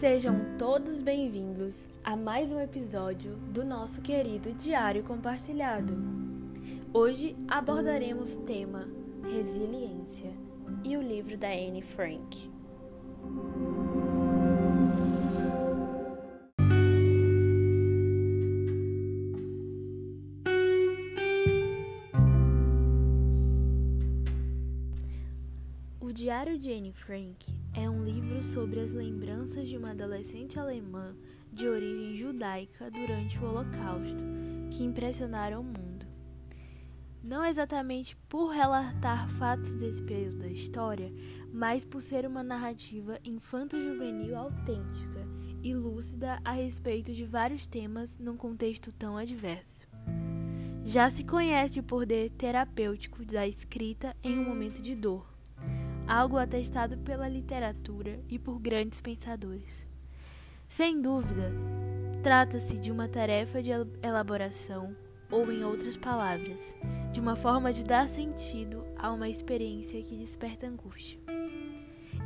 Sejam todos bem-vindos a mais um episódio do nosso querido Diário Compartilhado. Hoje abordaremos o tema Resiliência e o livro da Anne Frank. Diário de Anne Frank é um livro sobre as lembranças de uma adolescente alemã de origem judaica durante o Holocausto, que impressionaram o mundo. Não exatamente por relatar fatos desse período da história, mas por ser uma narrativa infanto-juvenil autêntica e lúcida a respeito de vários temas num contexto tão adverso. Já se conhece o poder terapêutico da escrita em um momento de dor algo atestado pela literatura e por grandes pensadores. Sem dúvida, trata-se de uma tarefa de elaboração, ou, em outras palavras, de uma forma de dar sentido a uma experiência que desperta angústia.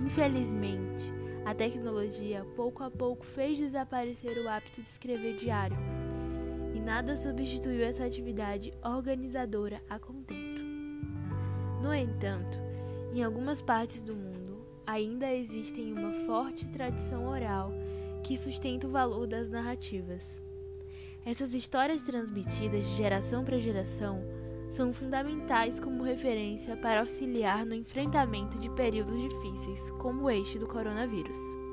Infelizmente, a tecnologia pouco a pouco fez desaparecer o hábito de escrever diário, e nada substituiu essa atividade organizadora a contento. No entanto, em algumas partes do mundo, ainda existem uma forte tradição oral que sustenta o valor das narrativas. Essas histórias transmitidas de geração para geração são fundamentais como referência para auxiliar no enfrentamento de períodos difíceis, como este do coronavírus.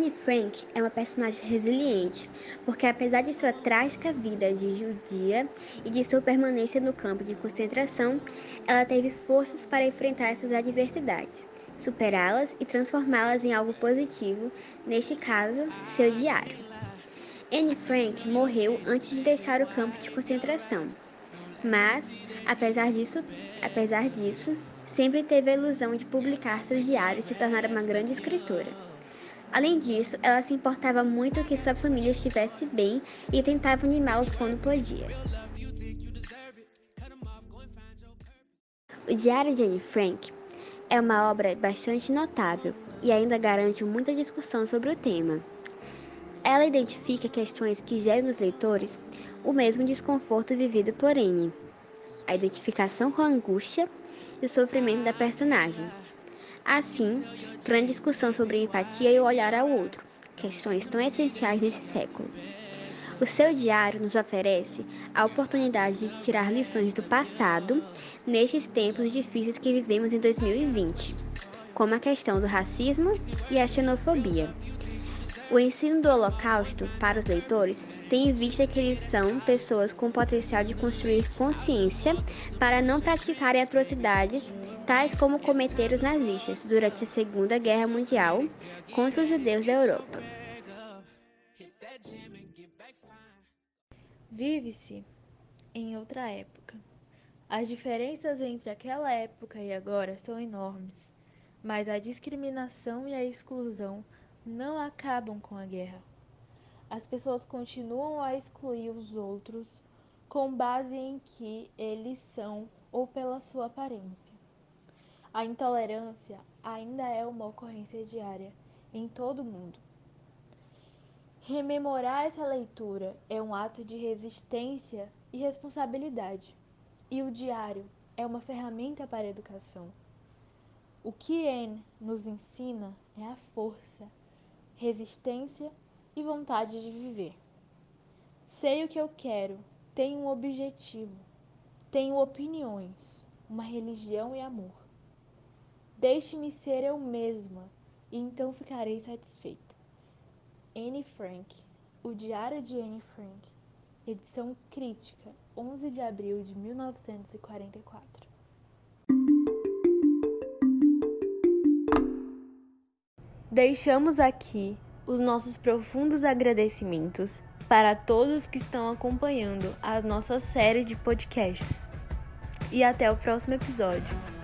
Anne Frank é uma personagem resiliente, porque apesar de sua trágica vida de judia e de sua permanência no campo de concentração, ela teve forças para enfrentar essas adversidades, superá-las e transformá-las em algo positivo, neste caso, seu diário. Anne Frank morreu antes de deixar o campo de concentração, mas, apesar disso, apesar disso, sempre teve a ilusão de publicar seus diários e se tornar uma grande escritora. Além disso, ela se importava muito que sua família estivesse bem e tentava animá-los quando podia. O Diário de Anne Frank é uma obra bastante notável e ainda garante muita discussão sobre o tema. Ela identifica questões que geram nos leitores o mesmo desconforto vivido por Anne, a identificação com a angústia e o sofrimento da personagem Assim, traz discussão sobre empatia e o olhar ao outro, questões tão essenciais nesse século. O seu diário nos oferece a oportunidade de tirar lições do passado nestes tempos difíceis que vivemos em 2020, como a questão do racismo e a xenofobia. O ensino do Holocausto para os leitores tem em vista que eles são pessoas com potencial de construir consciência para não praticarem atrocidades tais como cometeram os nazistas durante a Segunda Guerra Mundial contra os judeus da Europa. Vive-se em outra época. As diferenças entre aquela época e agora são enormes, mas a discriminação e a exclusão não acabam com a guerra. As pessoas continuam a excluir os outros com base em que eles são ou pela sua aparência. A intolerância ainda é uma ocorrência diária em todo o mundo. Rememorar essa leitura é um ato de resistência e responsabilidade, e o diário é uma ferramenta para a educação. O que Anne nos ensina é a força, resistência e vontade de viver. Sei o que eu quero, tenho um objetivo, tenho opiniões, uma religião e amor. Deixe-me ser eu mesma e então ficarei satisfeita. Anne Frank, O Diário de Anne Frank, edição crítica, 11 de abril de 1944. Deixamos aqui os nossos profundos agradecimentos para todos que estão acompanhando a nossa série de podcasts. E até o próximo episódio.